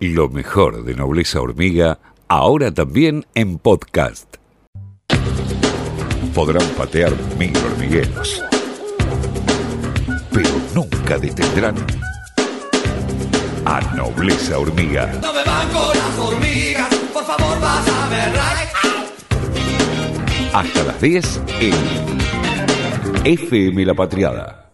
Lo mejor de Nobleza Hormiga, ahora también en podcast. Podrán patear mil hormigueros, pero nunca detendrán a Nobleza Hormiga. No me van con las hormigas, por favor vas a ver Hasta las 10 en FM La Patriada.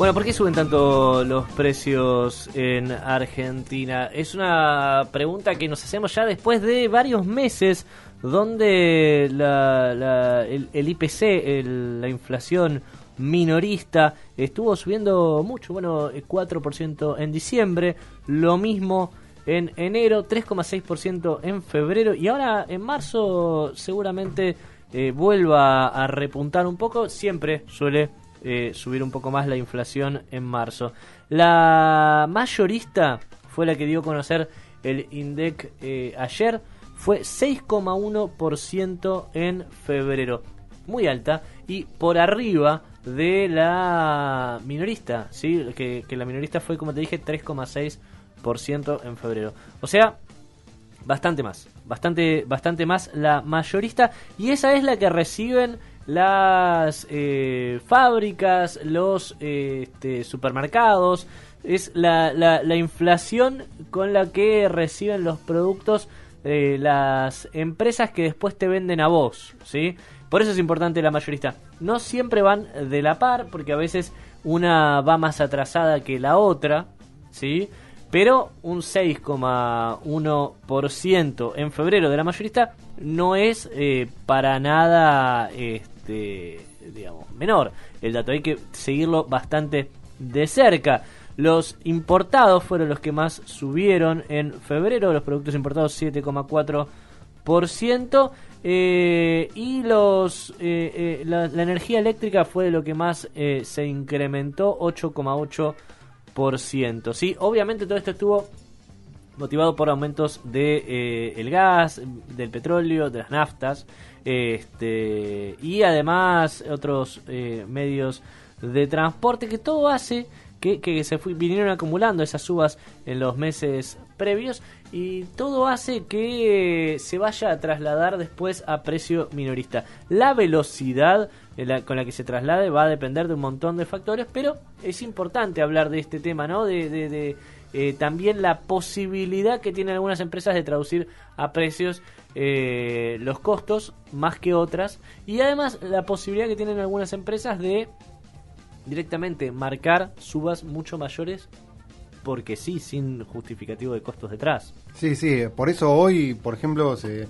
Bueno, ¿por qué suben tanto los precios en Argentina? Es una pregunta que nos hacemos ya después de varios meses donde el, IPC, la inflación minorista, estuvo subiendo mucho, bueno, 4% en diciembre, lo mismo en enero, 3,6% en febrero y ahora en marzo seguramente eh, vuelva a repuntar un poco, siempre suele eh, subir un poco más la inflación en marzo. La mayorista fue la que dio a conocer el INDEC eh, ayer, fue 6,1% en febrero, muy alta y por arriba de la minorista, ¿sí? que, que la minorista fue, como te dije, 3,6% en febrero. O sea, bastante más, bastante, bastante más la mayorista y esa es la que reciben las eh, fábricas, los eh, este, supermercados, es la, la, inflación con la que reciben los productos eh, las empresas que después te venden a vos, ¿sí? Por eso es importante la mayorista. No siempre van de la par, porque a veces una va más atrasada que la otra, ¿sí? Pero un 6,1% en febrero de la mayorista no es para nada digamos, menor. El dato hay que seguirlo bastante de cerca. Los importados fueron los que más subieron en febrero, los productos importados 7,4%. Eh, y los eh, eh, la, energía eléctrica fue lo que más se incrementó 8,8%. ¿sí? Obviamente todo esto estuvo motivado por aumentos de el gas, del petróleo, de las naftas este, y además otros eh, medios de transporte que todo hace que, se vinieron acumulando esas subas en los meses previos y todo hace que se vaya a trasladar después a precio minorista. La velocidad con la que se traslade va a depender de un montón de factores, pero es importante hablar de este tema, ¿no? De, eh, también la posibilidad que tienen algunas empresas de traducir a precios eh, los costos más que otras y además la posibilidad que tienen algunas empresas de directamente marcar subas mucho mayores porque sí, sin justificativo de costos detrás. Sí, sí, por eso hoy, por ejemplo, se,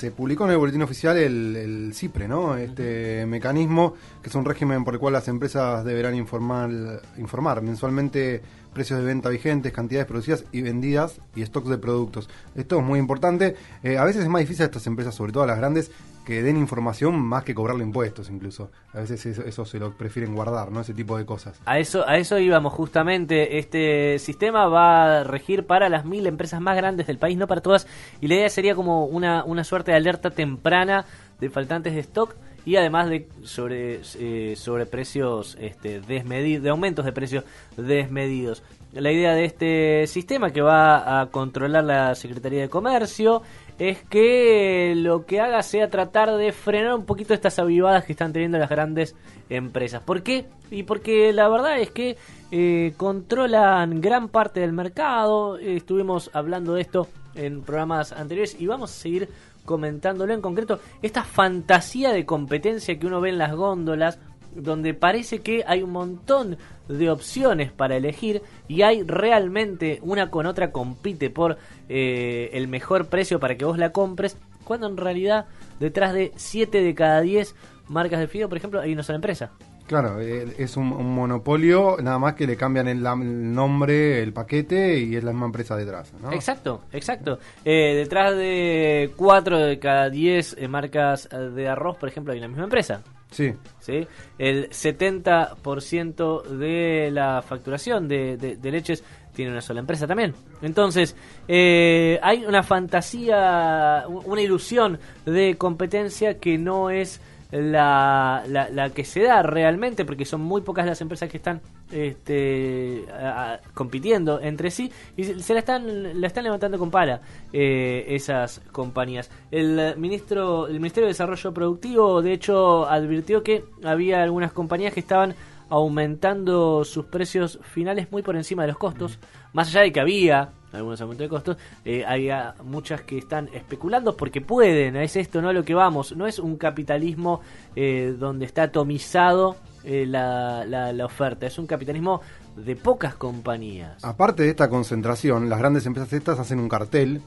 se publicó en el boletín oficial el, el CIPRE, ¿no? Este mecanismo que es un régimen por el cual las empresas deberán informar, informar mensualmente precios de venta vigentes, cantidades producidas y vendidas y stocks de productos. Esto es muy importante. Eh, a veces es más difícil a estas empresas, sobre todo a las grandes, que den información más que cobrarle impuestos incluso. A veces eso, se lo prefieren guardar, ¿no? Ese tipo de cosas. A eso, a eso íbamos justamente. Este sistema va a regir para las mil empresas más grandes del país, no para todas. Y la idea sería como una, una suerte de alerta temprana de faltantes de stock y además de sobre, eh, sobre precios este, de aumentos de precios desmedidos. La idea de este sistema que va a controlar la Secretaría de Comercio es que lo que haga sea tratar de frenar un poquito estas avivadas que están teniendo las grandes empresas. ¿Por qué? Y porque la verdad es que eh, controlan gran parte del mercado. estuvimos hablando de esto en programas anteriores y vamos a seguir comentándolo en concreto, esta fantasía de competencia que uno ve en las góndolas, donde parece que hay un montón de opciones para elegir y hay realmente una con otra compite por eh, el mejor precio para que vos la compres, cuando en realidad detrás de 7 de cada 10 marcas de fideo, por ejemplo, hay una sola empresa. Claro, eh, es un, monopolio, nada más que le cambian el, nombre, el paquete y es la misma empresa detrás. ¿no? Exacto, exacto. Eh, detrás de 4 de cada 10 eh, marcas de arroz, por ejemplo, hay una misma empresa. Sí. ¿Sí? El 70% de la facturación de, de, leches tiene una sola empresa también. Entonces, hay una fantasía, una ilusión de competencia que no es la, la, la que se da realmente, porque son muy pocas las empresas que están este, a- compitiendo entre sí y se, se la están la están levantando con pala eh, esas compañías. El ministro, el Ministerio de Desarrollo Productivo, de hecho, advirtió que había algunas compañías que estaban aumentando sus precios finales muy por encima de los costos, más allá de que había algunos aumentos de costos, eh, había muchas que están especulando porque pueden, es esto, no lo que vamos, no es un capitalismo eh, donde está atomizado eh, la, la, la oferta, es un capitalismo de pocas compañías. Aparte de esta concentración, las grandes empresas estas hacen un cartel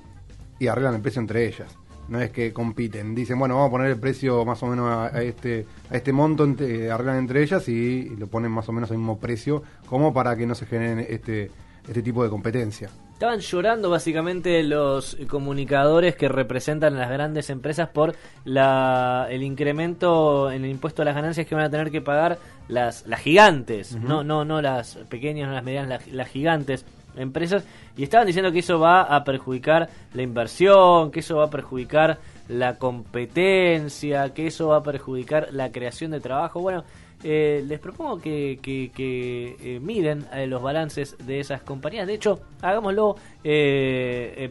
y arreglan el precio entre ellas. No es que compiten, dicen, bueno, vamos a poner el precio más o menos a, a este a este monto, ente- arreglan entre ellas y, lo ponen más o menos al mismo precio, como para que no se generen este, este tipo de competencia. Estaban llorando básicamente los comunicadores que representan a las grandes empresas por la, el incremento en el impuesto a las ganancias que van a tener que pagar las, las gigantes, no, no, no las pequeñas, no las medianas, las, las gigantes empresas. Y estaban diciendo que eso va a perjudicar la inversión, que eso va a perjudicar la competencia, que eso va a perjudicar la creación de trabajo. Bueno, eh, les propongo que, eh, miren eh, los balances de esas compañías. De hecho, hagámoslo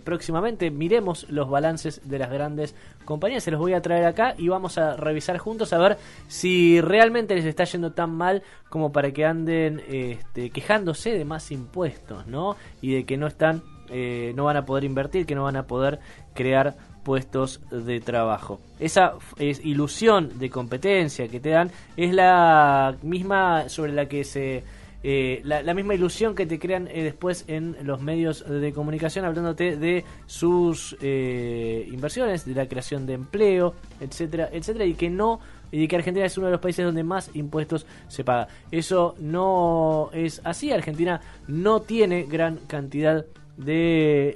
próximamente. Miremos los balances de las grandes compañías. Se los voy a traer acá y vamos a revisar juntos a ver si realmente les está yendo tan mal como para que anden este, quejándose de más impuestos, ¿no? Y de que no están, no van a poder invertir, que no van a poder crear puestos de trabajo. Esa ilusión de competencia que te dan es la misma sobre la que se eh, la, misma ilusión que te crean eh, después en los medios de comunicación hablándote de sus eh, inversiones, de la creación de empleo, etcétera, etcétera, y que no y que Argentina es uno de los países donde más impuestos se paga. Eso no es así. Argentina no tiene gran cantidad de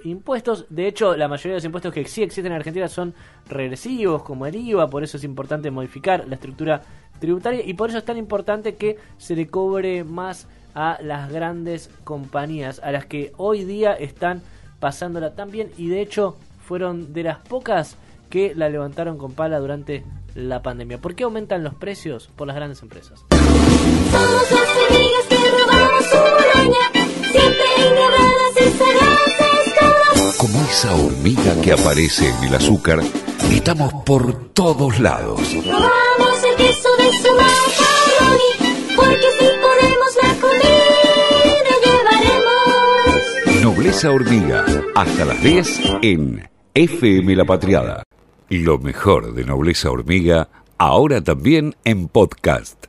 impuestos. De hecho, la mayoría de los impuestos que sí existen en Argentina son regresivos, como el IVA, por eso es importante modificar la estructura tributaria y por eso es tan importante que se le cobre más a las grandes compañías, a las que hoy día están pasándola tan bien y de hecho fueron de las pocas que la levantaron con pala durante la pandemia. ¿Por qué aumentan los precios? Por las grandes empresas. Esa hormiga que aparece en el azúcar, estamos por todos lados. Robamos el queso de su macaroni, porque si podemos la comida llevaremos. Nobleza Hormiga, hasta las 10 en FM La Patriada. Lo mejor de Nobleza Hormiga, ahora también en podcast.